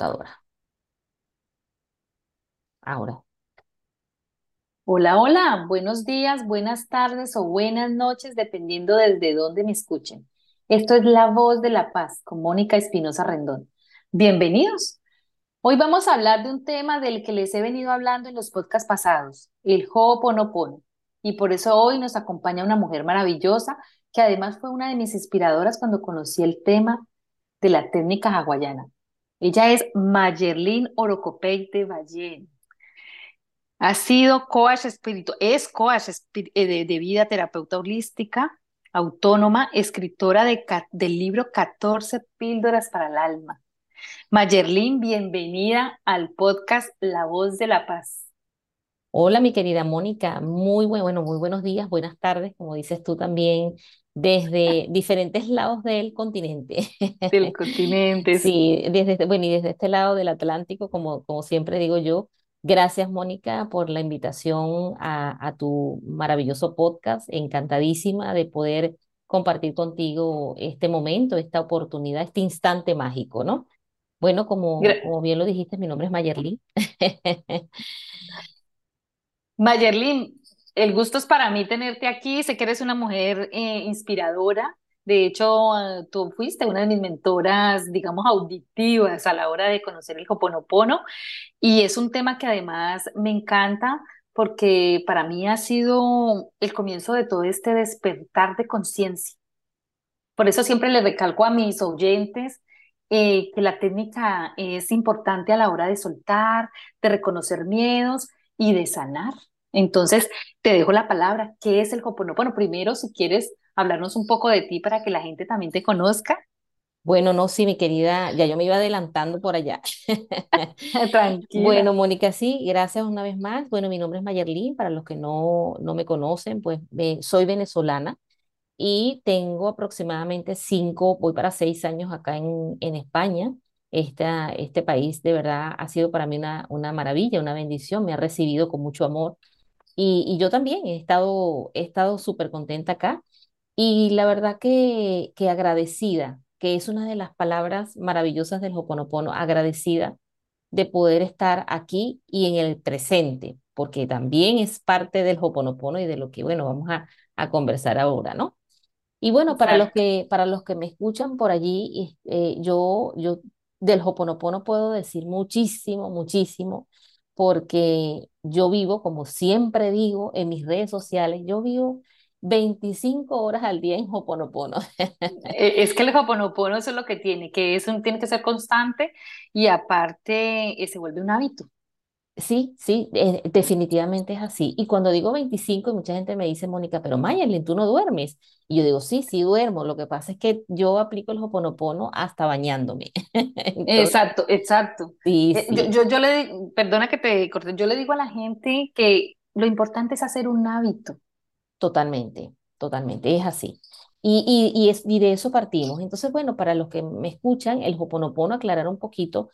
Ahora. Hola, hola, buenos días, buenas tardes o buenas noches, dependiendo desde dónde me escuchen. Esto es La Voz de la Paz con Mónica Espinosa Rendón. Bienvenidos. Hoy vamos a hablar de un tema del que les he venido hablando en los podcasts pasados, el Ho'oponopono. Y por eso hoy nos acompaña una mujer maravillosa que además fue una de mis inspiradoras cuando conocí el tema de la técnica hawaiana. Ella es Mayerlin Orocopey de Valle. Ha sido coach espiritual, es coach eh, de, vida, terapeuta holística, autónoma, escritora de, del libro 14 píldoras para el alma. Mayerlin, bienvenida al podcast La Voz de la Paz. Hola, mi querida Mónica, muy bueno, muy buenos días, buenas tardes, como dices tú también, desde diferentes lados del continente. Del continente. Sí, desde, bueno, y desde este lado del Atlántico, como, como siempre digo yo, gracias Mónica por la invitación a, a tu maravilloso podcast, encantadísima de poder compartir contigo este momento, esta oportunidad, este instante mágico, ¿no? Bueno, como, como bien lo dijiste, mi nombre es Mayerly. Mayerlin, el gusto es para mí tenerte aquí. Sé que eres una mujer eh, inspiradora. De hecho, tú fuiste una de mis mentoras, digamos, auditivas a la hora de conocer el Hoponopono. Y es un tema que además me encanta porque para mí ha sido el comienzo de todo este despertar de conciencia. Por eso siempre le recalco a mis oyentes eh, que la técnica es importante a la hora de soltar, de reconocer miedos y de sanar. Entonces, te dejo la palabra. ¿Qué es el Hoponopono? Primero, si quieres hablarnos un poco de ti para que la gente también te conozca. Bueno, no, sí, mi querida, ya yo me iba adelantando por allá. Tranquila. Bueno, Mónica, sí, gracias una vez más. Bueno, mi nombre es Mayerlin, para los que no, no me conocen, pues soy venezolana y tengo aproximadamente cinco, voy para seis años acá en, en España. Esta, este país de verdad ha sido para mí una, una maravilla, una bendición, me ha recibido con mucho amor y, yo también he estado he estado súper contenta acá y la verdad que, que agradecida, que es una de las palabras maravillosas del Hoponopono, agradecida de poder estar aquí y en el presente, porque también es parte del Hoponopono y de lo que, bueno, vamos a, a conversar ahora, ¿no? Y bueno, para los que, para los que me escuchan por allí, eh, yo, yo del Hoponopono puedo decir muchísimo, muchísimo, porque yo vivo, como siempre digo en mis redes sociales, yo vivo 25 horas al día en Hoponopono. E, es que el Hoponopono eso es lo que tiene, que es un, tiene que ser constante y aparte eh, se vuelve un hábito. Sí, sí, eh, definitivamente es así. Y cuando digo 25, mucha gente me dice, Mónica, pero Mayerlin, tú no duermes. Y yo digo, sí, sí duermo. Lo que pasa es que yo aplico el Hoponopono hasta bañándome. exacto, exacto. Sí, eh, sí. Yo, yo, le, perdona que te corte, yo le digo a la gente que lo importante es hacer un hábito. Totalmente, totalmente, es así. Y, y, y, es, y de eso partimos. Entonces, bueno, para los que me escuchan, el Hoponopono, aclarar un poquito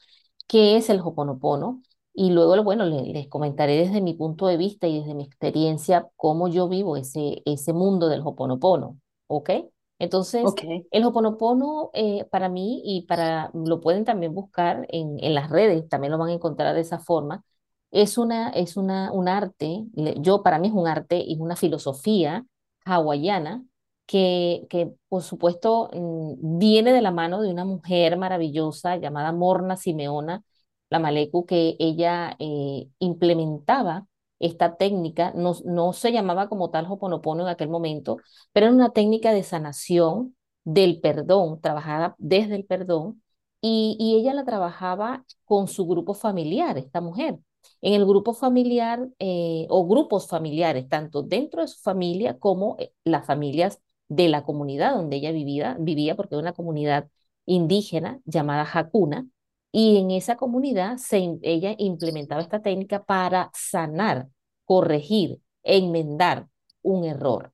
qué es el Hoponopono y luego, bueno, les, comentaré desde mi punto de vista y desde mi experiencia cómo yo vivo ese, ese mundo del Hoponopono, ¿ok? Entonces, el Hoponopono eh, para mí y para, lo pueden también buscar en, en las redes, también lo van a encontrar de esa forma, es una, es una, un arte, yo para mí es un arte y una filosofía hawaiana que, que por supuesto mm, viene de la mano de una mujer maravillosa llamada Morna Simeona, la Maleku, que ella eh, implementaba esta técnica, no, no se llamaba como tal Hoponopono en aquel momento, pero era una técnica de sanación del perdón, trabajada desde el perdón, y, y ella la trabajaba con su grupo familiar, esta mujer. En el grupo familiar eh, o grupos familiares, tanto dentro de su familia como eh, las familias de la comunidad donde ella vivía, vivía porque era una comunidad indígena llamada Hakuna, y en esa comunidad se, ella implementaba esta técnica para sanar, corregir, enmendar un error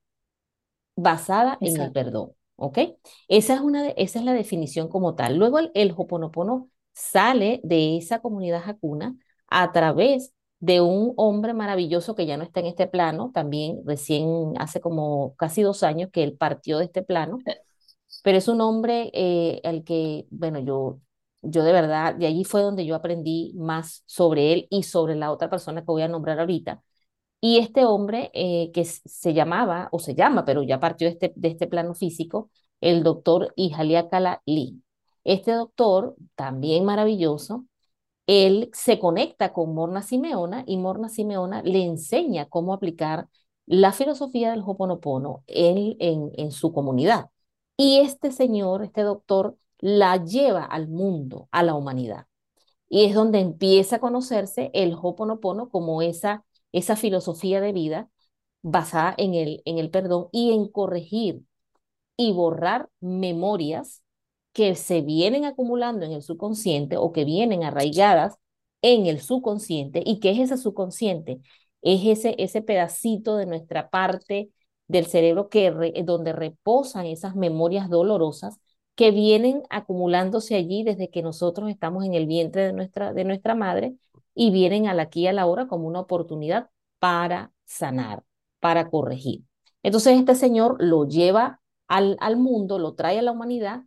basada en el perdón. ¿Ok? Esa es, una esa es la definición como tal. Luego el, el Hoponopono sale de esa comunidad jacuna a través de un hombre maravilloso que ya no está en este plano, también recién hace como casi dos años que él partió de este plano, pero es un hombre eh, al que, bueno, yo yo de verdad, de allí fue donde yo aprendí más sobre él y sobre la otra persona que voy a nombrar ahorita. Y este hombre eh, que se llamaba, o se llama, pero ya partió de este, de este plano físico, el doctor Ihaliakala Lee. Este doctor, también maravilloso, él se conecta con Morna Simeona y Morna Simeona le enseña cómo aplicar la filosofía del Hoponopono en, en, en su comunidad. Y este señor, este doctor, la lleva al mundo, a la humanidad. Y es donde empieza a conocerse el Hoponopono como esa, esa filosofía de vida basada en el, en el perdón y en corregir y borrar memorias que se vienen acumulando en el subconsciente o que vienen arraigadas en el subconsciente. ¿Y qué es ese subconsciente? Es ese, ese pedacito de nuestra parte del cerebro que donde reposan esas memorias dolorosas que vienen acumulándose allí desde que nosotros estamos en el vientre de nuestra, de nuestra madre y vienen al aquí a la hora como una oportunidad para sanar, para corregir. Entonces este señor lo lleva al, al mundo, lo trae a la humanidad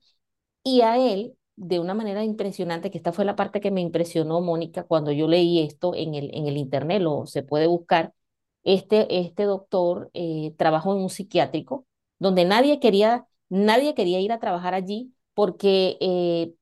y a él, de una manera impresionante, que esta fue la parte que me impresionó, Mónica, cuando yo leí esto en el, en el internet, lo se puede buscar, este, este doctor eh, trabajó en un psiquiátrico donde nadie quería, nadie quería ir a trabajar allí porque eh,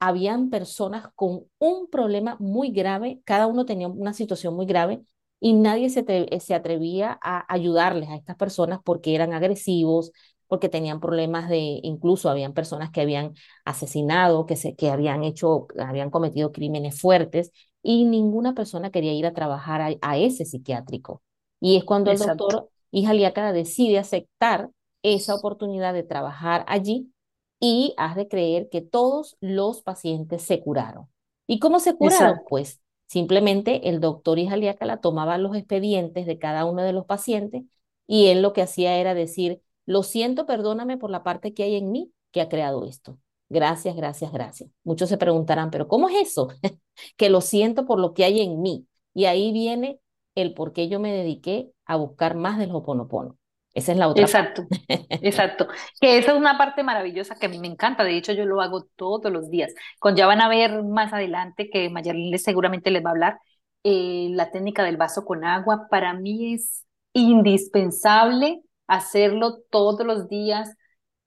habían personas con un problema muy grave, cada uno tenía una situación muy grave y nadie se, se atrevía a ayudarles a estas personas porque eran agresivos, porque tenían problemas de, incluso habían personas que habían asesinado, que, se, que habían hecho, habían cometido crímenes fuertes y ninguna persona quería ir a trabajar a, ese psiquiátrico. Y es cuando el doctor Ijaliácara decide aceptar esa oportunidad de trabajar allí y has de creer que todos los pacientes se curaron. ¿Y cómo se curaron? Pues simplemente el doctor Ijaliácara tomaba los expedientes de cada uno de los pacientes y él lo que hacía era decir, lo siento, perdóname por la parte que hay en mí que ha creado esto. Gracias, gracias, gracias. Muchos se preguntarán, pero ¿cómo es eso? que lo siento por lo que hay en mí. Y ahí viene el por qué yo me dediqué a buscar más del Hoponopono. Esa es la otra. Exacto, exacto. Que esa es una parte maravillosa que a mí me encanta. De hecho, yo lo hago todos los días. Con ya van a ver más adelante que Mayerlin seguramente les va a hablar. Eh, la técnica del vaso con agua para mí es indispensable hacerlo todos los días,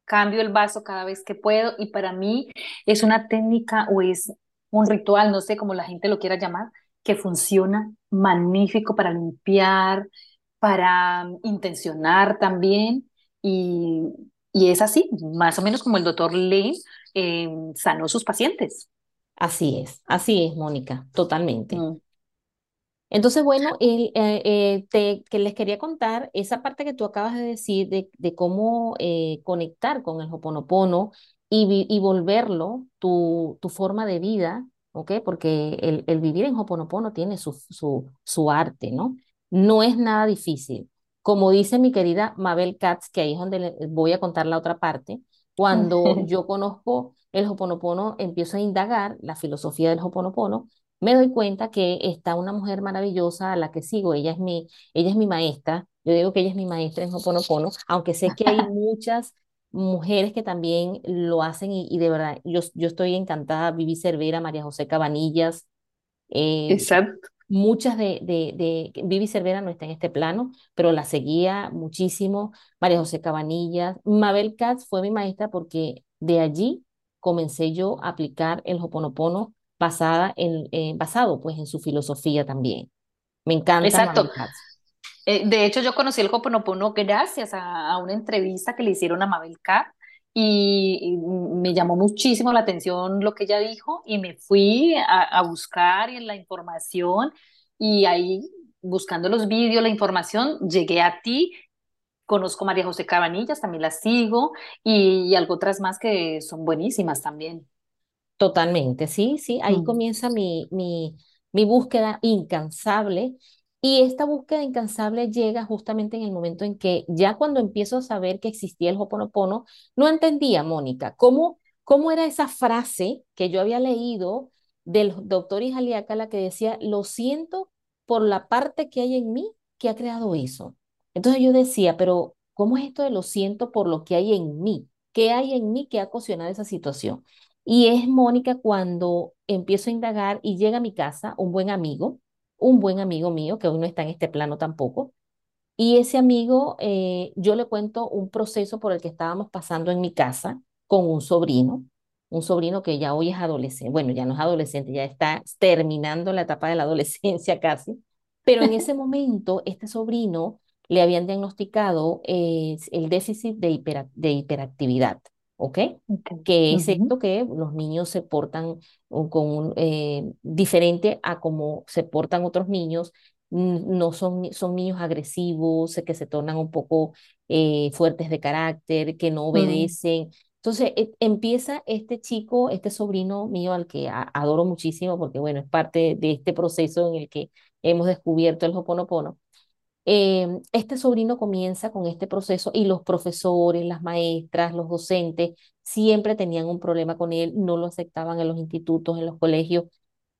cambio el vaso cada vez que puedo y para mí es una técnica o es un ritual, no sé cómo la gente lo quiera llamar, que funciona magnífico para limpiar, para intencionar también y, es así, más o menos como el doctor Lane eh, sanó sus pacientes. Así es, así es, Mónica, totalmente. Mm. Entonces, bueno, eh, eh, te, que les quería contar esa parte que tú acabas de decir de, de cómo eh, conectar con el Hoponopono y, y volverlo tu, tu, forma de vida, ¿ok? Porque el, el vivir en Hoponopono tiene su, su, su arte, ¿no? No es nada difícil. Como dice mi querida Mabel Katz, que ahí es donde voy a contar la otra parte, cuando yo conozco el Hoponopono, empiezo a indagar la filosofía del Hoponopono, me doy cuenta que está una mujer maravillosa a la que sigo. Ella es mi, ella es mi maestra. Yo digo que ella es mi maestra en Hoponopono, aunque sé que hay muchas mujeres que también lo hacen y, de verdad, yo, yo estoy encantada. Vivi Cervera, María José Cabanillas. Eh, Exacto. Muchas de, de, de, Vivi Cervera no está en este plano, pero la seguía muchísimo. María José Cabanillas. Mabel Katz fue mi maestra porque de allí comencé yo a aplicar el Hoponopono basada en, eh, basado pues en su filosofía también. Me encanta. Exacto. Eh, de hecho, yo conocí el Hoponopono gracias a, una entrevista que le hicieron a Mabel K. Y, me llamó muchísimo la atención lo que ella dijo y me fui a, a buscar la información y ahí buscando los vídeos, la información, llegué a ti conozco a María José Cabanillas, también la sigo, y, y, algo otras más que son buenísimas también. Totalmente, sí, sí, ahí mm. comienza mi, mi, mi búsqueda incansable y esta búsqueda incansable llega justamente en el momento en que ya cuando empiezo a saber que existía el Hoponopono, no entendía, Mónica, cómo, cómo era esa frase que yo había leído del doctor la que decía, lo siento por la parte que hay en mí que ha creado eso. Entonces yo decía, pero ¿cómo es esto de lo siento por lo que hay en mí? ¿Qué hay en mí que ha ocasionado esa situación? Y es Mónica cuando empiezo a indagar y llega a mi casa un buen amigo, un buen amigo mío, que hoy no está en este plano tampoco. Y ese amigo, eh, yo le cuento un proceso por el que estábamos pasando en mi casa con un sobrino, un sobrino que ya hoy es adolescente, bueno, ya no es adolescente, ya está terminando la etapa de la adolescencia casi, pero en ese momento este sobrino le habían diagnosticado eh, el déficit de, de hiperactividad. ¿Ok? Que es esto que los niños se portan con, eh, diferente a como se portan otros niños, no son, son niños agresivos, que se tornan un poco eh, fuertes de carácter, que no mm. obedecen. Entonces e, empieza este chico, este sobrino mío al que adoro muchísimo porque bueno, es parte de este proceso en el que hemos descubierto el Hoponopono. Em, este sobrino comienza con este proceso y los profesores, las maestras, los docentes siempre tenían un problema con él, no lo aceptaban en los institutos, en los colegios.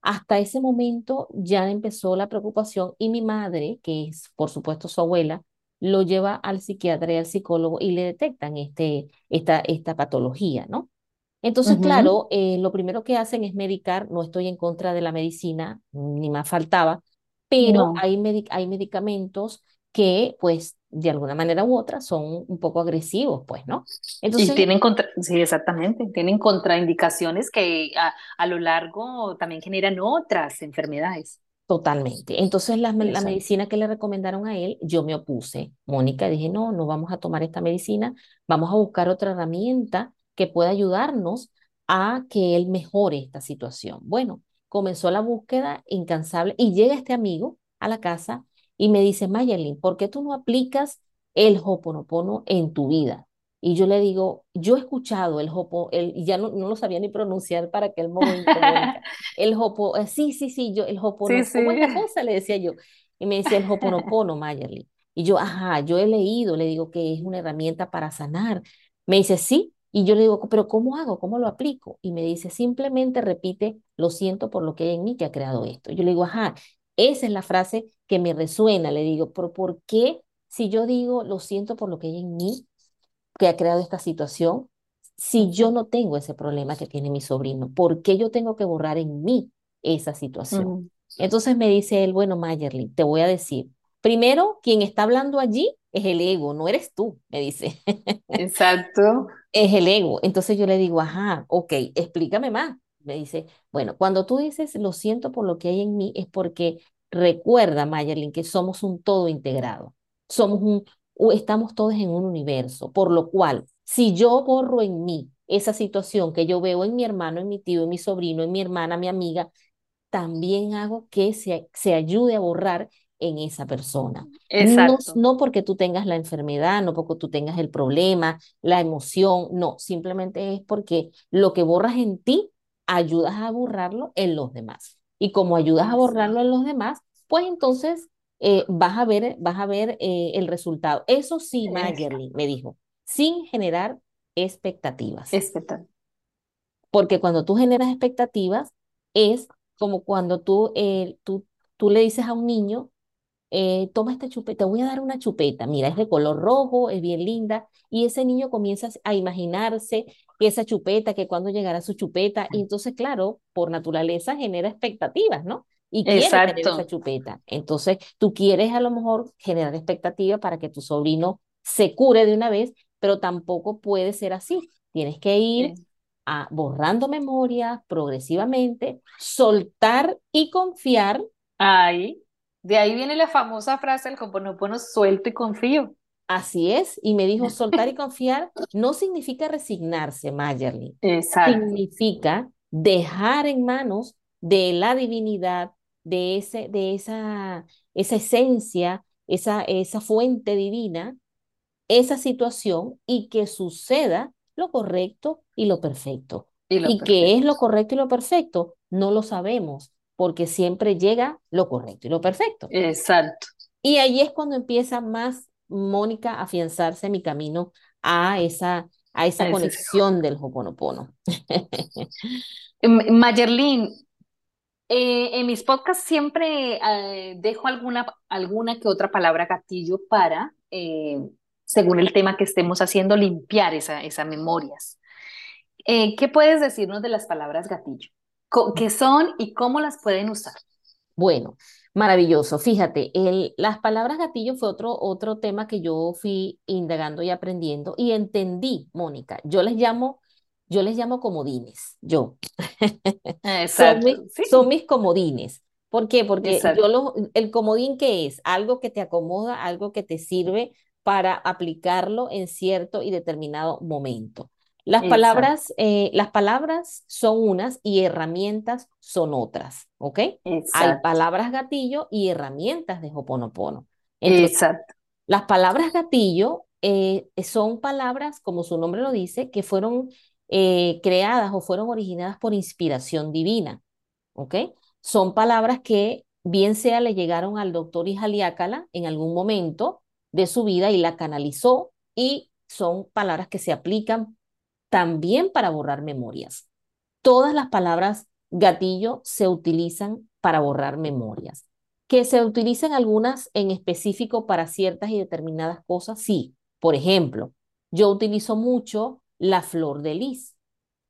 Hasta ese momento ya empezó la preocupación y mi madre, que es por supuesto su abuela, lo lleva al psiquiatra y al psicólogo y le detectan este, esta, esta patología, ¿no? Entonces, claro, eh, lo primero que hacen es medicar, no estoy en contra de la medicina, ni más faltaba, pero hay, hay medicamentos que, pues, de alguna manera u otra son un poco agresivos, pues, ¿no? Entonces, y tienen contra, sí, exactamente, tienen contraindicaciones que a, a, lo largo también generan otras enfermedades. Totalmente. Entonces, la, la, medicina que le recomendaron a él, yo me opuse. Mónica, dije, no, no vamos a tomar esta medicina, vamos a buscar otra herramienta que pueda ayudarnos a que él mejore esta situación. Bueno, comenzó la búsqueda incansable y llega este amigo a la casa y me dice, Mayerlin, ¿por qué tú no aplicas el Hoponopono en tu vida? Y yo le digo, yo he escuchado el Hopo, el, y ya no, no, lo sabía ni pronunciar para que el momento El Hopo, eh, sí, sí, sí, yo, el Hoponopono, sí, ¿cómo es la cosa? Le decía yo. Y me decía el Hoponopono, Mayerlin. Y yo, ajá, yo he leído, le digo que es una herramienta para sanar. Me dice, sí, y yo le digo, pero ¿cómo hago? ¿Cómo lo aplico? Y me dice, simplemente repite, lo siento por lo que hay en mí que ha creado esto. Yo le digo, ajá, esa es la frase que me resuena. Le digo, pero ¿por qué si yo digo, lo siento por lo que hay en mí que ha creado esta situación, si yo no tengo ese problema que tiene mi sobrino? ¿Por qué yo tengo que borrar en mí esa situación? Entonces me dice él, bueno, Mayerly, te voy a decir, primero, quien está hablando allí es el ego, no eres tú, me dice. Exacto es el ego. Entonces yo le digo, ajá, ok, explícame más. Me dice, bueno, cuando tú dices lo siento por lo que hay en mí, es porque recuerda, Mayerlin, que somos un todo integrado. Somos un, estamos todos en un universo, por lo cual, si yo borro en mí esa situación que yo veo en mi hermano, en mi tío, en mi sobrino, en mi hermana, mi amiga, también hago que se, se ayude a borrar en esa persona. No, no, porque tú tengas la enfermedad, no porque tú tengas el problema, la emoción, no, simplemente es porque lo que borras en ti, ayudas a borrarlo en los demás. Y como ayudas a borrarlo en los demás, pues entonces eh, vas a ver, vas a ver eh, el resultado. Eso sí, Mayerly me dijo, sin generar expectativas. Expectativas. Porque cuando tú generas expectativas, es como cuando tú, eh, tú, tú le dices a un niño, eh, toma esta chupeta, te voy a dar una chupeta, mira, es de color rojo, es bien linda, y ese niño comienza a imaginarse esa chupeta, que cuando llegará su chupeta, y entonces, claro, por naturaleza genera expectativas, ¿no? Y quiere tener esa chupeta. Entonces, tú quieres a lo mejor generar expectativas para que tu sobrino se cure de una vez, pero tampoco puede ser así. Tienes que ir a, borrando memoria progresivamente, soltar y confiar. Ahí de ahí viene la famosa frase, el Hoponopono, suelto y confío. Así es, y me dijo, soltar y confiar no significa resignarse, Mayerly. Exacto. Significa dejar en manos de la divinidad, de, ese, de esa, esa esencia, esa, esa fuente divina, esa situación y que suceda lo correcto y lo perfecto. Y, y qué es lo correcto y lo perfecto, no lo sabemos porque siempre llega lo correcto y lo perfecto. Exacto. Y ahí es cuando empieza más Mónica a afianzarse mi camino a esa, a esa conexión del Hoponopono. Mayerlin, eh, en mis podcasts siempre eh, dejo alguna, alguna que otra palabra gatillo para, eh, según el tema que estemos haciendo, limpiar esa, esas memorias. Eh, ¿qué puedes decirnos de las palabras gatillo? ¿Qué son y cómo las pueden usar? Bueno, maravilloso. Fíjate, el, las palabras gatillo fue otro, otro tema que yo fui indagando y aprendiendo y entendí, Mónica. Yo les llamo, yo les llamo comodines, yo. Son mis, Exacto, sí, son mis comodines. ¿Por qué? Porque yo lo, el comodín ¿qué es? Algo que te acomoda, algo que te sirve para aplicarlo en cierto y determinado momento. Las exacto, palabras, eh, las palabras son unas y herramientas son otras, ¿ok? Hay exacto, palabras gatillo y herramientas de Hoponopono. Entonces, exacto. las palabras gatillo eh, son palabras, como su nombre lo dice, que fueron eh, creadas o fueron originadas por inspiración divina. ¿ok? Son palabras que bien sea le llegaron al doctor Ijaliácala en algún momento de su vida y la canalizó y son palabras que se aplican también para borrar memorias. Todas las palabras gatillo se utilizan para borrar memorias. Que se utilizan algunas en específico para ciertas y determinadas cosas, sí. Por ejemplo, yo utilizo mucho la flor de lis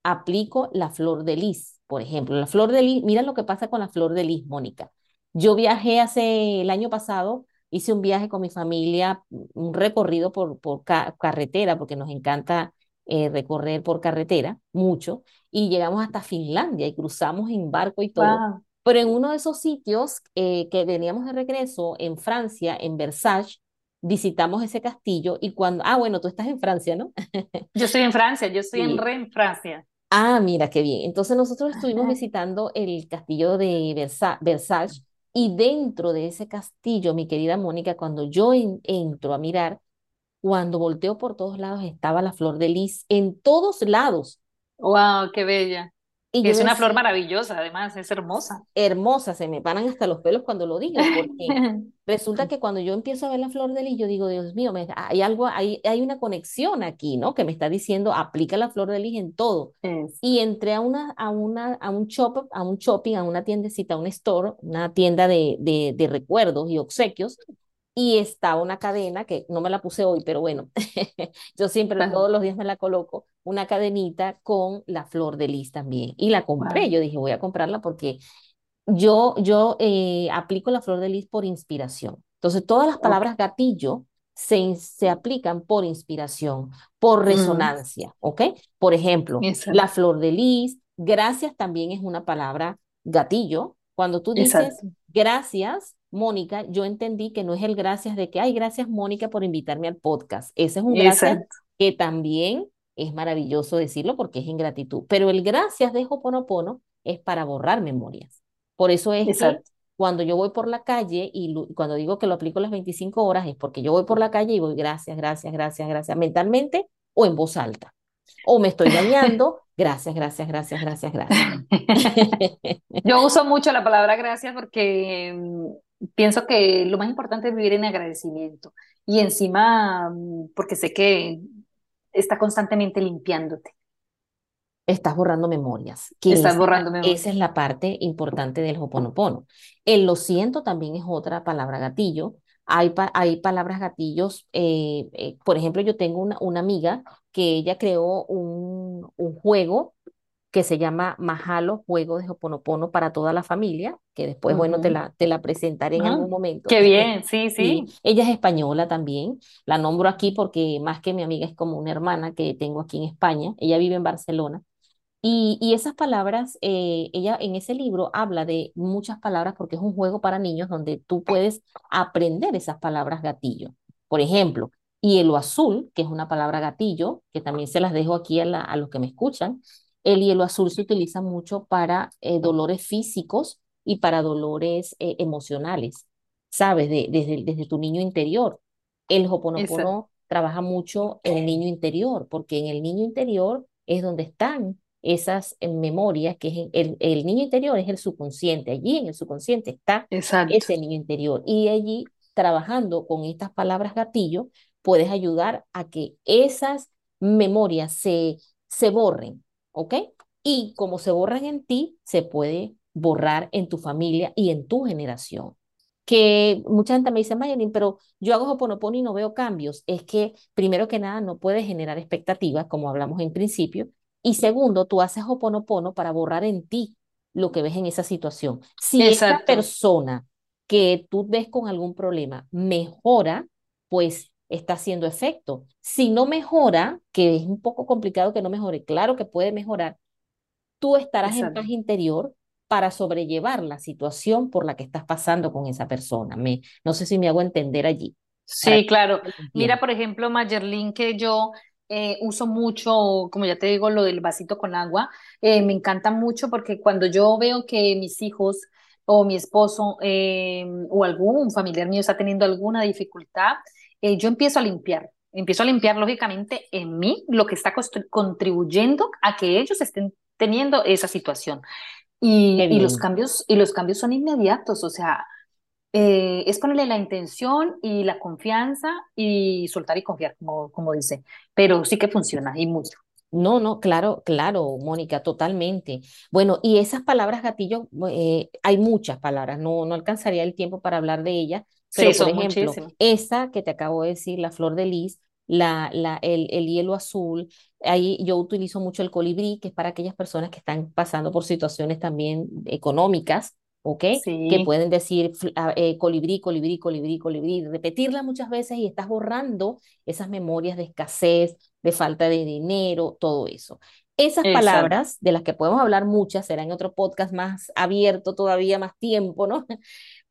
aplico la flor de lis. Por ejemplo, la flor de lis, mira lo que pasa con la flor de lis, Mónica. Yo viajé hace el año pasado, hice un viaje con mi familia, un recorrido por, por ca carretera, porque nos encanta eh, recorrer por carretera mucho, y llegamos hasta Finlandia y cruzamos en barco y todo. Wow. Pero en uno de esos sitios eh, que veníamos de regreso, en Francia, en Versalles, visitamos ese castillo y cuando, ah, bueno, tú estás en Francia, ¿no? Yo estoy en Francia, yo estoy en Sí, Rennes, Francia. Ah, mira, qué bien. Entonces nosotros estuvimos visitando el castillo de Versa- Versalles y dentro de ese castillo, mi querida Mónica, cuando yo en- entro a mirar, cuando volteo por todos lados estaba la flor de lis en todos lados. Wow, qué bella. Y Es una flor maravillosa, además, es hermosa. hermosa, se me paran hasta los pelos cuando lo digo, porque resulta que cuando yo empiezo a ver la flor de lis, yo digo, Dios mío, me- hay algo, hay, hay una conexión aquí, ¿no? Que me está diciendo, aplica la flor de lis en todo. Es, Y entré a una, a una, a un shop, a un shopping, a una tiendecita, a un store, una tienda de, de, de recuerdos y obsequios, y estaba una cadena que no me la puse hoy, pero bueno, yo siempre todos los días me la coloco, una cadenita con la flor de lis también. Y la compré, wow. yo dije, voy a comprarla porque yo, yo eh, aplico la flor de lis por inspiración. Entonces, todas las palabras gatillo se, se aplican por inspiración, por Mm, resonancia, ¿ok? Por ejemplo, la exacto, flor de lis, gracias también es una palabra gatillo. Cuando tú dices exacto, gracias, Mónica, yo entendí que no es el gracias de que, ay, gracias, Mónica, por invitarme al podcast. Ese es un gracias exacto, que también es maravilloso decirlo porque es ingratitud. Pero el gracias de Hoponopono es para borrar memorias. Por eso es que exacto. cuando yo voy por la calle y cuando digo que lo aplico las 25 horas es porque yo voy por la calle y voy gracias, gracias, gracias, gracias, mentalmente o en voz alta. O me estoy bañando, gracias, gracias, gracias, gracias, gracias. Yo uso mucho la palabra gracias porque mm, pienso que lo más importante es vivir en agradecimiento y encima mm, porque sé que está constantemente limpiándote, Estás borrando memorias, estás es borrando memoria. esa es la parte importante del Hoponopono. El lo siento también es otra palabra gatillo. Hay, pa- hay palabras gatillos, eh, eh, por ejemplo, yo tengo una, una amiga que ella creó un, un juego que se llama Mahalo, juego de Hoponopono para toda la familia, que después, bueno, te la, te la presentaré en Ah, algún momento. qué bien, sí, Sí, sí. ella es española también, la nombro aquí porque más que mi amiga es como una hermana que tengo aquí en España, ella vive en Barcelona. Y, y esas palabras, eh, ella en ese libro habla de muchas palabras porque es un juego para niños donde tú puedes aprender esas palabras gatillo. Por ejemplo, hielo azul, que es una palabra gatillo, que también se las dejo aquí a, la- a los que me escuchan. El hielo azul se utiliza mucho para eh, dolores físicos y para dolores eh, emocionales, ¿sabes? De- desde, desde tu niño interior. El Hoponopono trabaja mucho el niño interior, porque en el niño interior es donde están esas eh, memorias, que es en- el, el niño interior es el subconsciente, allí en el subconsciente está exacto, ese niño interior. Y allí trabajando con estas palabras gatillo, puedes ayudar a que esas memorias se, se borren, ¿ok? Y como se borran en ti, se puede borrar en tu familia y en tu generación. Que mucha gente me dice, Mayelin, pero yo hago Hoponopono y no veo cambios. Es que, primero que nada, no puedes generar expectativas, como hablamos en principio, Y segundo, tú haces Hoponopono para borrar en ti lo que ves en esa situación. Si esa Exacto, persona que tú ves con algún problema mejora, pues está haciendo efecto. Si no mejora, que es un poco complicado que no mejore, claro que puede mejorar, tú estarás en paz exacto. interior para sobrellevar la situación por la que estás pasando con esa persona. Me, no sé si me hago entender allí, Sí, claro. Mira, por ejemplo, Mayerlin, que yo eh, uso mucho, como ya te digo, lo del vasito con agua, eh, me encanta mucho porque cuando yo veo que mis hijos o mi esposo eh, o algún familiar mío está teniendo alguna dificultad, eh, yo empiezo a limpiar. Empiezo a limpiar, lógicamente, en mí lo que está contribuyendo a que ellos estén teniendo esa situación. Y, y los cambios, y los cambios son inmediatos, o sea, eh, es ponerle la intención y la confianza y soltar y confiar, como, como dice. Pero sí que funciona y mucho. No, no, claro, claro, Mónica, totalmente. Bueno, y esas palabras gatillo, eh, hay muchas palabras, no, no alcanzaría el tiempo para hablar de ellas, Sí, pero por son ejemplo, muchísimas. esa que te acabo de decir, la flor de lis, la, la, el, el hielo azul, ahí yo utilizo mucho el colibrí, que es para aquellas personas que están pasando por situaciones también económicas, ¿ok? Que Sí, pueden decir eh, colibrí, colibrí, colibrí, colibrí, repetirla muchas veces y estás borrando esas memorias de escasez de falta de dinero, todo eso. Esas exacto. palabras, de las que podemos hablar muchas, será en otro podcast más abierto todavía, más tiempo, ¿no?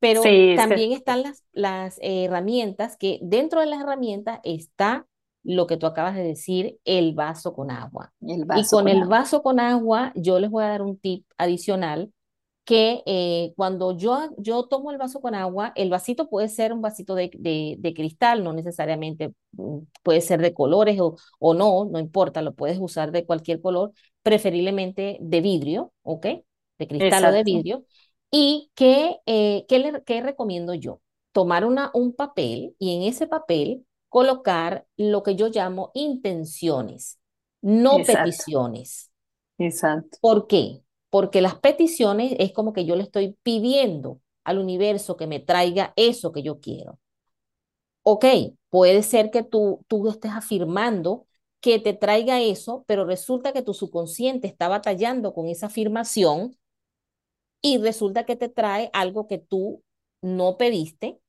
Pero Sí, también están las, las herramientas, que dentro de las herramientas está lo que tú acabas de decir, el vaso con agua. el Y con con el agua. vaso con agua, yo les voy a dar un tip adicional que eh, cuando yo, yo tomo el vaso con agua, el vasito puede ser un vasito de, de, de cristal, no necesariamente mm, puede ser de colores o, o no, no importa, lo puedes usar de cualquier color, preferiblemente de vidrio, ¿ok? De cristal o de vidrio. ¿Y qué, eh, qué, le, qué recomiendo yo? Tomar una, un papel y en ese papel colocar lo que yo llamo intenciones, no exacto, peticiones. exacto, ¿Por qué? Porque las peticiones es como que yo le estoy pidiendo al universo que me traiga eso que yo quiero. Ok, puede ser que tú, tú estés afirmando que te traiga eso, pero resulta que tu subconsciente está batallando con esa afirmación y resulta que te trae algo que tú no pediste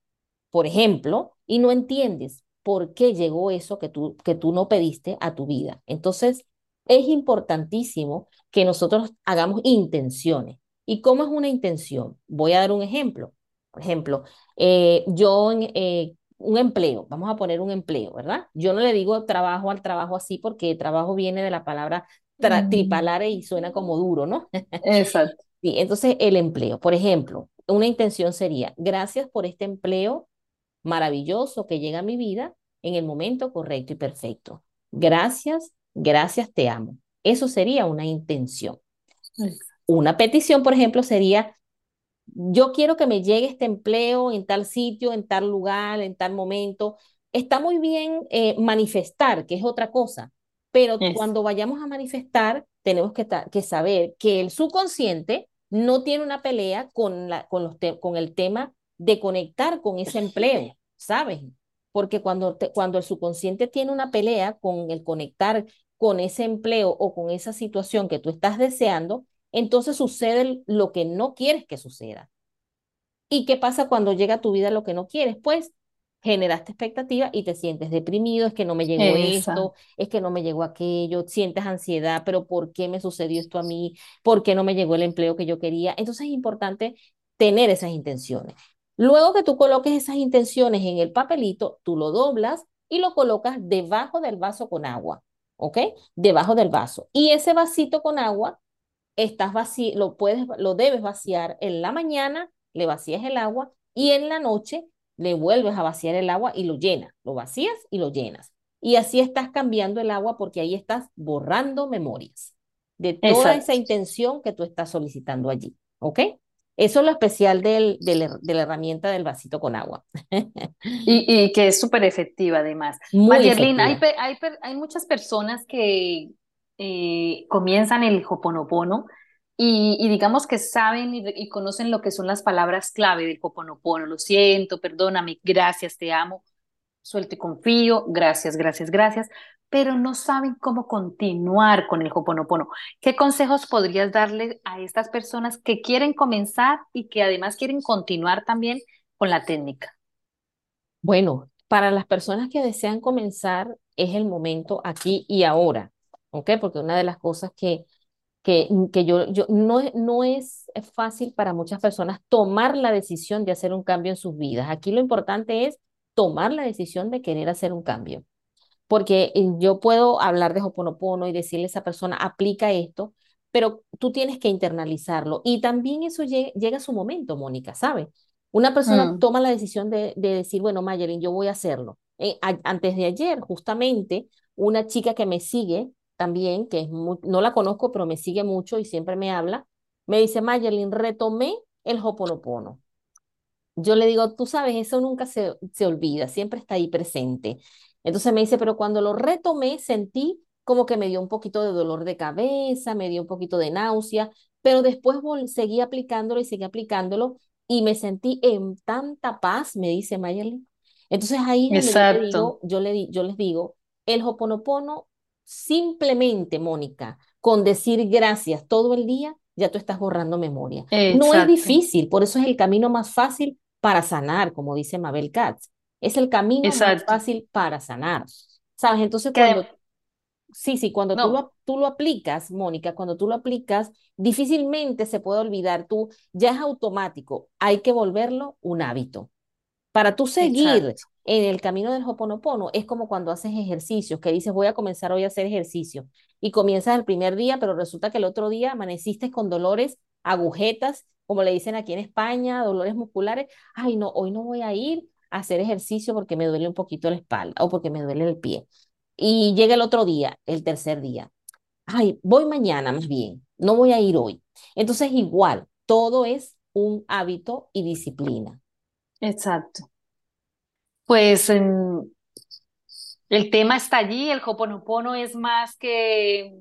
por ejemplo, y no entiendes por qué llegó eso que tú, que tú no pediste a tu vida. Entonces, es importantísimo que nosotros hagamos intenciones. ¿Y cómo es una intención? Voy a dar un ejemplo. Por ejemplo, eh, yo, eh, un empleo, vamos a poner un empleo, ¿verdad? Yo no le digo trabajo al trabajo así porque trabajo viene de la palabra tripalare y suena como duro, ¿no? exacto, Sí, entonces el empleo, por ejemplo, una intención sería, gracias por este empleo maravilloso que llega a mi vida en el momento correcto y perfecto. Gracias, gracias, te amo. Eso sería una intención. Una petición, por ejemplo, sería, yo quiero que me llegue este empleo en tal sitio, en tal lugar, en tal momento. Está muy bien eh, manifestar, que es otra cosa, pero cuando vayamos a manifestar, tenemos que, que saber que el subconsciente no tiene una pelea con, la, con, los con el tema de conectar con ese empleo, ¿sabes? Porque cuando, te, cuando el subconsciente tiene una pelea con el conectar con ese empleo o con esa situación que tú estás deseando, entonces sucede lo que no quieres que suceda. ¿Y qué pasa cuando llega a tu vida lo que no quieres? Pues generaste expectativa y te sientes deprimido, es que no me llegó esa, esto, es que no me llegó aquello, sientes ansiedad, pero ¿por qué me sucedió esto a mí? ¿Por qué no me llegó el empleo que yo quería? Entonces es importante tener esas intenciones. Luego que tú coloques esas intenciones en el papelito, tú lo doblas y lo colocas debajo del vaso con agua, ¿ok? Debajo del vaso. Y ese vasito con agua estás vaci lo puedes, lo debes vaciar en la mañana, le vacías el agua y en la noche le vuelves a vaciar el agua y lo llenas, lo vacías y lo llenas. Y así estás cambiando el agua porque ahí estás borrando memorias de toda esa intención que tú estás solicitando allí, ¿ok? Eso es lo especial del, del, de la herramienta del vasito con agua. Y, y que es súper efectiva además. Hay, hay, hay muchas personas que eh, comienzan el Hoponopono y, digamos que saben y, y conocen lo que son las palabras clave del Hoponopono. Lo siento, perdóname, gracias, te amo. suelto y confío, gracias, gracias, gracias, pero no saben cómo continuar con el Hoponopono. ¿Qué consejos podrías darle a estas personas que quieren comenzar y que además quieren continuar también con la técnica? Bueno, para las personas que desean comenzar es el momento aquí y ahora, ¿ok? Porque una de las cosas que, que, que yo, yo no, no es fácil para muchas personas tomar la decisión de hacer un cambio en sus vidas. Aquí lo importante es tomar la decisión de querer hacer un cambio. Porque eh, yo puedo hablar de Hoponopono y decirle a esa persona, aplica esto, pero tú tienes que internalizarlo. Y también eso llega, llega a su momento, Mónica, ¿sabes? Una persona Mm, toma la decisión de, de decir, bueno, Mayelin, yo voy a hacerlo. Eh, a- antes de ayer, justamente, una chica que me sigue también, que es no la conozco, pero me sigue mucho y siempre me habla, me dice, Mayelin, retomé el Hoponopono. Yo le digo, tú sabes, eso nunca se, se olvida, siempre está ahí presente. Entonces me dice, pero cuando lo retomé, sentí como que me dio un poquito de dolor de cabeza, me dio un poquito de náusea, pero después seguí aplicándolo y seguí aplicándolo y me sentí en tanta paz, me dice Mayerly. Entonces ahí yo digo, yo, le, di- yo les digo, el Hoponopono, simplemente, Mónica, con decir gracias todo el día, ya tú estás borrando memoria. No es difícil, por eso es el camino más fácil para sanar, como dice Mabel Katz. Es el camino más fácil para sanar. ¿Sabes? Entonces, cuando, sí, sí, cuando tú lo, tú lo aplicas, Mónica, cuando tú lo aplicas, difícilmente se puede olvidar. Tú ya es automático. Hay que volverlo un hábito. Para tú seguir exacto, en el camino del Hoponopono, es como cuando haces ejercicios, que dices, voy a comenzar hoy a hacer ejercicio. Y comienzas el primer día, pero resulta que el otro día amaneciste con dolores, agujetas, como le dicen aquí en España, dolores musculares. Ay, no, hoy no voy a ir a hacer ejercicio porque me duele un poquito la espalda o porque me duele el pie. Y llega el otro día, el tercer día. Ay, voy mañana más bien, no voy a ir hoy. Entonces, igual, todo es un hábito y disciplina. exacto. Pues en- el tema está allí, el Hoponopono es más que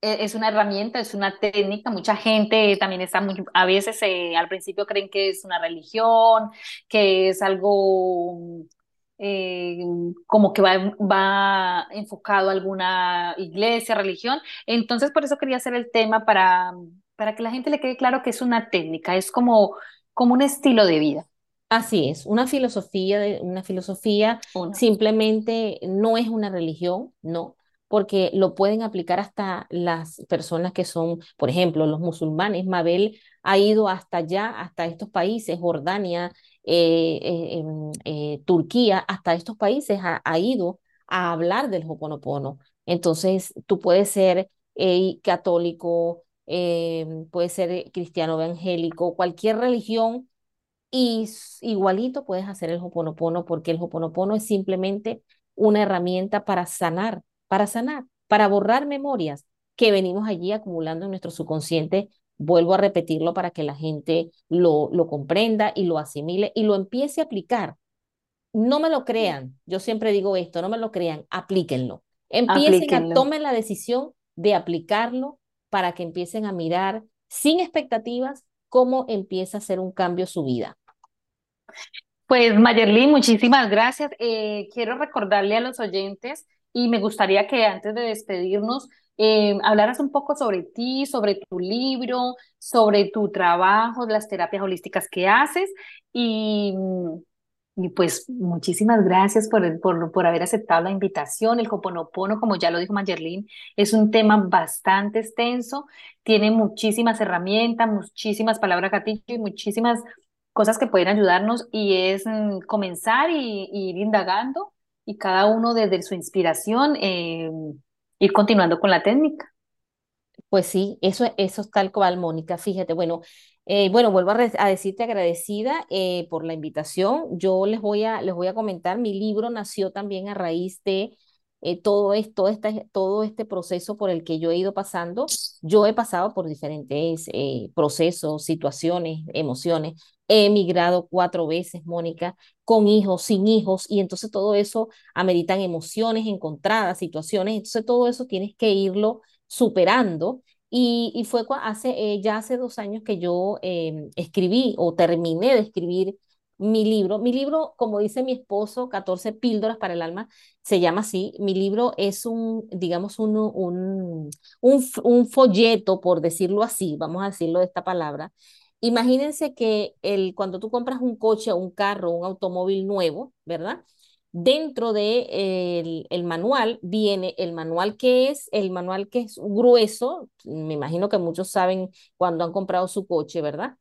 e- Es una herramienta, es una técnica. Mucha gente también está muy, a veces eh, al principio creen que es una religión, que es algo eh, como que va, va enfocado a alguna iglesia, religión. Entonces, por eso quería hacer el tema para, para que la gente le quede claro que es una técnica, es como, como un estilo de vida. Así es, una filosofía, de, una filosofía Uno. simplemente no es una religión, no, porque lo pueden aplicar hasta las personas que son, por ejemplo, los musulmanes. Mabel ha ido hasta allá, hasta estos países, Jordania, eh, eh, em, eh, Turquía, hasta estos países ha, ha ido a hablar del Hoponopono. Entonces, tú puedes ser católico, eh, puedes ser cristiano evangélico, cualquier religión y igualito puedes hacer el Hoponopono porque el Hoponopono es simplemente una herramienta para sanar, para sanar, para borrar memorias que venimos allí acumulando en nuestro subconsciente. Vuelvo a repetirlo para que la gente lo, lo comprenda y lo asimile y lo empiece a aplicar. No me lo crean, yo siempre digo esto, no me lo crean, aplíquenlo. Empiecen a, tomen la decisión de aplicarlo para que empiecen a mirar sin expectativas cómo empieza a hacer un cambio su vida. Pues Mayerly, muchísimas gracias. Eh, quiero recordarle a los oyentes y me gustaría que antes de despedirnos eh, hablaras un poco sobre ti, sobre tu libro, sobre tu trabajo, las terapias holísticas que haces y, y pues muchísimas gracias por, por, por haber aceptado la invitación. El Hoponopono, como ya lo dijo Mayerlin, es un tema bastante extenso, tiene muchísimas herramientas, muchísimas palabras gatillo y muchísimas cosas que pueden ayudarnos y es mm, comenzar y, y ir indagando y cada uno desde su inspiración eh, ir continuando con la técnica. Pues sí, eso, eso es tal cual, Mónica. Fíjate, bueno, eh, bueno, vuelvo a, a decirte agradecida eh, por la invitación. Yo les voy a, les voy a comentar, mi libro nació también a raíz de eh, todo esto, este, todo este proceso por el que yo he ido pasando. Yo he pasado por diferentes eh, procesos, situaciones, emociones. He emigrado cuatro veces, Mónica, con hijos, sin hijos, y entonces todo eso ameritan emociones encontradas, situaciones. Entonces todo eso tienes que irlo superando. Y, y fue hace, eh, ya hace dos años que yo eh, escribí o terminé de escribir mi libro, mi libro, como dice mi esposo, 14 píldoras para el alma, se llama así. Mi libro es un, digamos, un, un, un, folleto, por decirlo así, vamos a decirlo de esta palabra. Imagínense que el, cuando tú compras un coche, un carro, un automóvil nuevo, ¿verdad? Dentro de el, el, manual viene el manual que es, el manual que es grueso, me imagino que muchos saben cuando han comprado su coche, ¿verdad?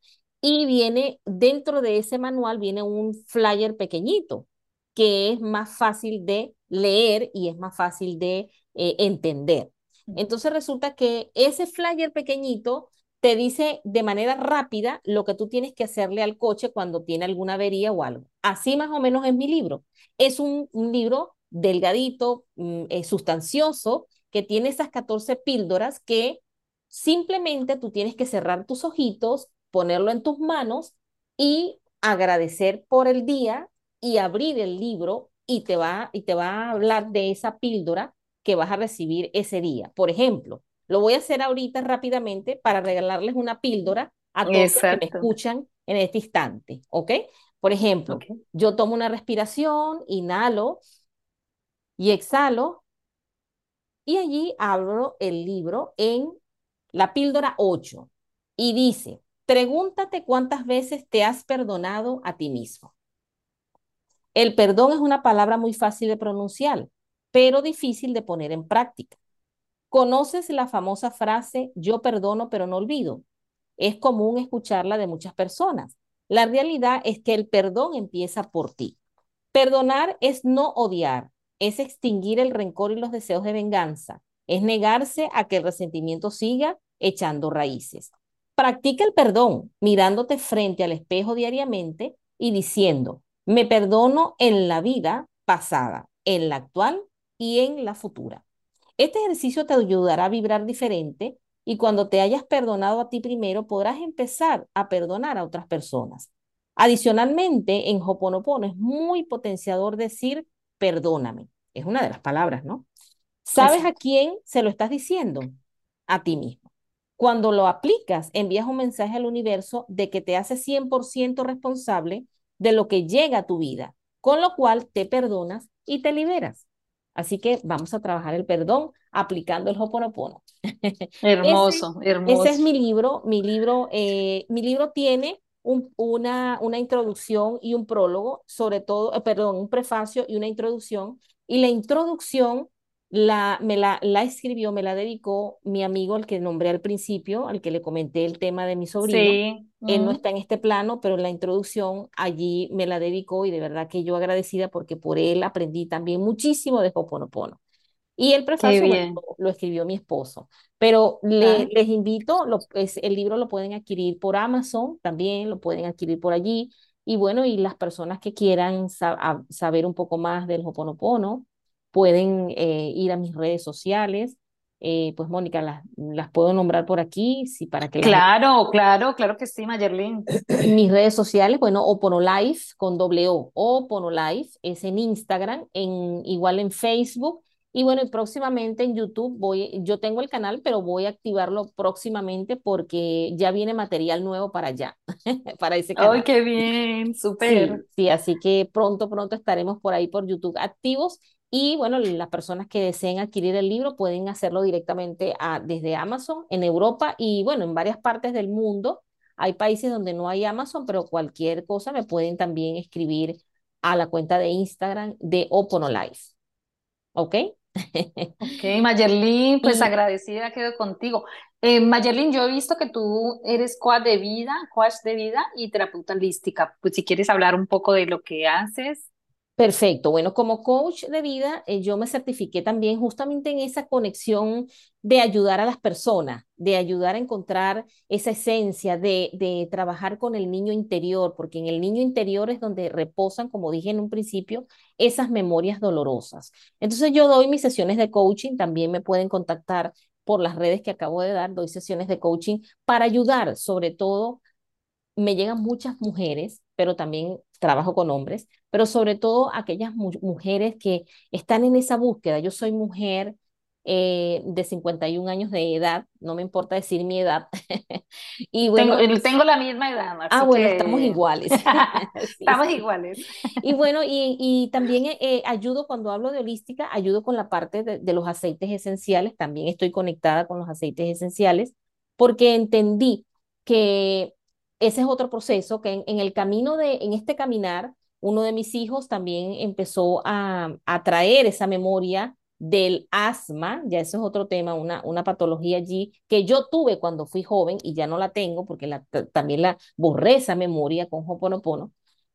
Y viene, dentro de ese manual viene un flyer pequeñito, que es más fácil de leer y es más fácil de eh, entender. Entonces resulta que ese flyer pequeñito te dice de manera rápida lo que tú tienes que hacerle al coche cuando tiene alguna avería o algo. Así más o menos es mi libro. Es un, un libro delgadito, mm, eh, sustancioso, que tiene esas 14 píldoras que simplemente tú tienes que cerrar tus ojitos, ponerlo en tus manos y agradecer por el día y abrir el libro y te va, y te va a hablar de esa píldora que vas a recibir ese día. Por ejemplo, lo voy a hacer ahorita rápidamente para regalarles una píldora a todos los que me escuchan en este instante, ¿ok? Por ejemplo, okay. yo tomo una respiración, inhalo y exhalo y allí abro el libro en la píldora 8 y dice, Pregúntate cuántas veces te has perdonado a ti mismo. El perdón es una palabra muy fácil de pronunciar, pero difícil de poner en práctica. ¿Conoces la famosa frase yo perdono pero no olvido? Es común escucharla de muchas personas. La realidad es que el perdón empieza por ti. Perdonar es no odiar, es extinguir el rencor y los deseos de venganza, es negarse a que el resentimiento siga echando raíces. Practica el perdón mirándote frente al espejo diariamente y diciendo, me perdono en la vida pasada, en la actual y en la futura. Este ejercicio te ayudará a vibrar diferente y cuando te hayas perdonado a ti primero podrás empezar a perdonar a otras personas. Adicionalmente, en Hoponopono es muy potenciador decir perdóname. Es una de las palabras, ¿no? ¿Sabes a quién se lo estás diciendo? A ti mismo. Cuando lo aplicas, envías un mensaje al universo de que te hace 100% responsable de lo que llega a tu vida, con lo cual te perdonas y te liberas. Así que vamos a trabajar el perdón aplicando el Hoponopono. Hermoso, ese, hermoso. Ese es mi libro. Mi libro, eh, mi libro tiene un, una, una introducción y un prólogo, sobre todo, eh, perdón, un prefacio y una introducción. Y la introducción la, me la, la, escribió, me la dedicó mi amigo, al que nombré al principio, al que le comenté el tema de mi sobrino. Sí. Él no está en este plano, pero la introducción allí me la dedicó y de verdad que yo agradecida porque por él aprendí también muchísimo de Hoponopono. Y el prefacio bueno, lo escribió mi esposo. Pero le, les invito, lo, es, el libro lo pueden adquirir por Amazon, también lo pueden adquirir por allí. Y bueno, y las personas que quieran sa saber un poco más del Hoponopono, pueden eh, ir a mis redes sociales. Eh, pues Mónica, las, las puedo nombrar por aquí, sí, para que... Claro, las... claro, claro que sí, Mayerlin. Mis redes sociales, bueno, Oponolife con doble O, Oponolife, es en Instagram, en, igual en Facebook, y bueno, y próximamente en YouTube voy, yo tengo el canal, pero voy a activarlo próximamente porque ya viene material nuevo para allá, para ese canal. ¡Ay, qué bien! ¡Súper! Sí, sí, así que pronto, pronto estaremos por ahí por YouTube activos y bueno, las personas que deseen adquirir el libro pueden hacerlo directamente a, desde Amazon en Europa y bueno, en varias partes del mundo. Hay países donde no hay Amazon, pero cualquier cosa me pueden también escribir a la cuenta de Instagram de Oponolife. ¿Ok? Ok, Mayerlin, pues y, agradecida quedo contigo. Eh, Mayerlin, yo he visto que tú eres coach de vida, coach de vida y terapeuta holística. Pues si quieres hablar un poco de lo que haces. Perfecto. Bueno, como coach de vida, eh, yo me certifiqué también justamente en esa conexión de ayudar a las personas, de ayudar a encontrar esa esencia, de, de, trabajar con el niño interior, porque en el niño interior es donde reposan, como dije en un principio, esas memorias dolorosas. Entonces yo doy mis sesiones de coaching, también me pueden contactar por las redes que acabo de dar, doy sesiones de coaching para ayudar, sobre todo, me llegan muchas mujeres, pero también trabajo con hombres, pero sobre todo aquellas mu mujeres que están en esa búsqueda. Yo soy mujer eh, de 51 años de edad, no me importa decir mi edad. y Tengo, bueno, tengo la misma edad, ah, así bueno, estamos que iguales. Sí, estamos sí. iguales. Y bueno, y, y también eh, ayudo cuando hablo de holística, ayudo con la parte de, de los aceites esenciales, también estoy conectada con los aceites esenciales, porque entendí que ese es otro proceso, que en, en el camino de, en este caminar, uno de mis hijos también empezó a, a traer esa memoria del asma, ya eso es otro tema, una, una patología allí que yo tuve cuando fui joven y ya no la tengo porque la, también la borré esa memoria con Hoponopono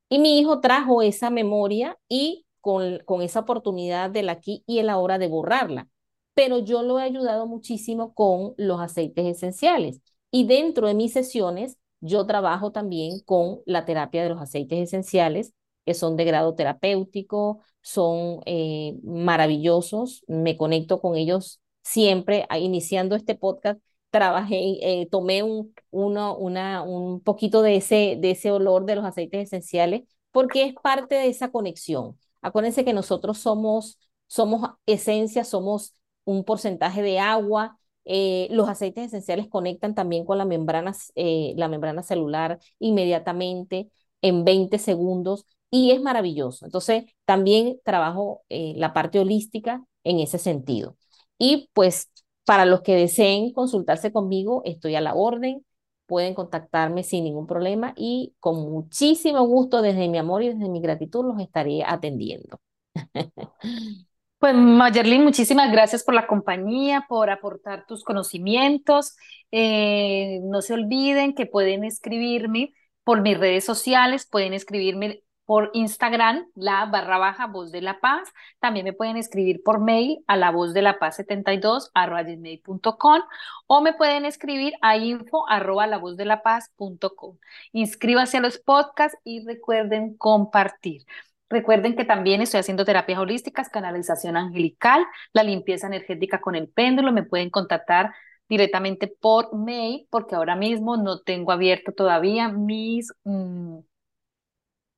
y mi hijo trajo esa memoria y con, con esa oportunidad del aquí y el ahora de borrarla. Pero yo lo he ayudado muchísimo con los aceites esenciales. Y dentro de mis sesiones, yo trabajo también con la terapia de los aceites esenciales, que son de grado terapéutico, son eh, maravillosos. Me conecto con ellos siempre. Ah, Iniciando este podcast, trabajé, eh, tomé un, uno, una, un poquito de ese, de ese olor de los aceites esenciales porque es parte de esa conexión. Acuérdense que nosotros somos, somos esencia, somos un porcentaje de agua. eh, los aceites esenciales conectan también con la membrana, eh, la membrana celular inmediatamente en 20 segundos y es maravilloso. Entonces, también trabajo eh, la parte holística en ese sentido. Y pues para los que deseen consultarse conmigo, estoy a la orden. Pueden contactarme sin ningún problema y con muchísimo gusto, desde mi amor y desde mi gratitud, los estaré atendiendo. Pues Mayerlin, muchísimas gracias por la compañía, por aportar tus conocimientos. Eh, no se olviden que pueden escribirme por mis redes sociales, pueden escribirme por Instagram, la barra baja voz de la paz. También me pueden escribir por mail a la voz de la paz 72 arroba gmail.com o me pueden escribir a info arroba la voz de la paz.com. Inscríbase a los podcasts y recuerden compartir. Recuerden que también estoy haciendo terapias holísticas, canalización angelical, la limpieza energética con el péndulo. Me pueden contactar directamente por mail porque ahora mismo no tengo abierto todavía mis, mm,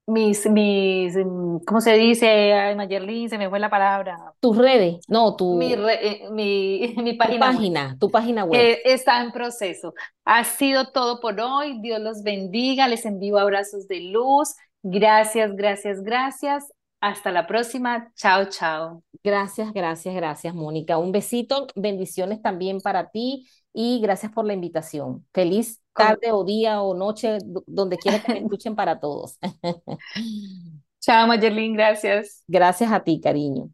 mis, mis, mm, ¿cómo se dice? Ay, Mayerlin, se me fue la palabra. Tus redes, no, Mi, tu, re- eh, mi, mi tu página web. página, tu página web. Eh, está en proceso. Ha sido todo por hoy. Dios los bendiga. Les envío abrazos de luz. Gracias, gracias, gracias. Hasta la próxima. Chao, chao. Gracias, gracias, gracias, Mónica. Un besito, bendiciones también para ti y gracias por la invitación. Feliz Tarde o día o noche, do- donde quiera que me escuchen para todos. Chao, Mayerlin. Gracias. Gracias a ti, cariño.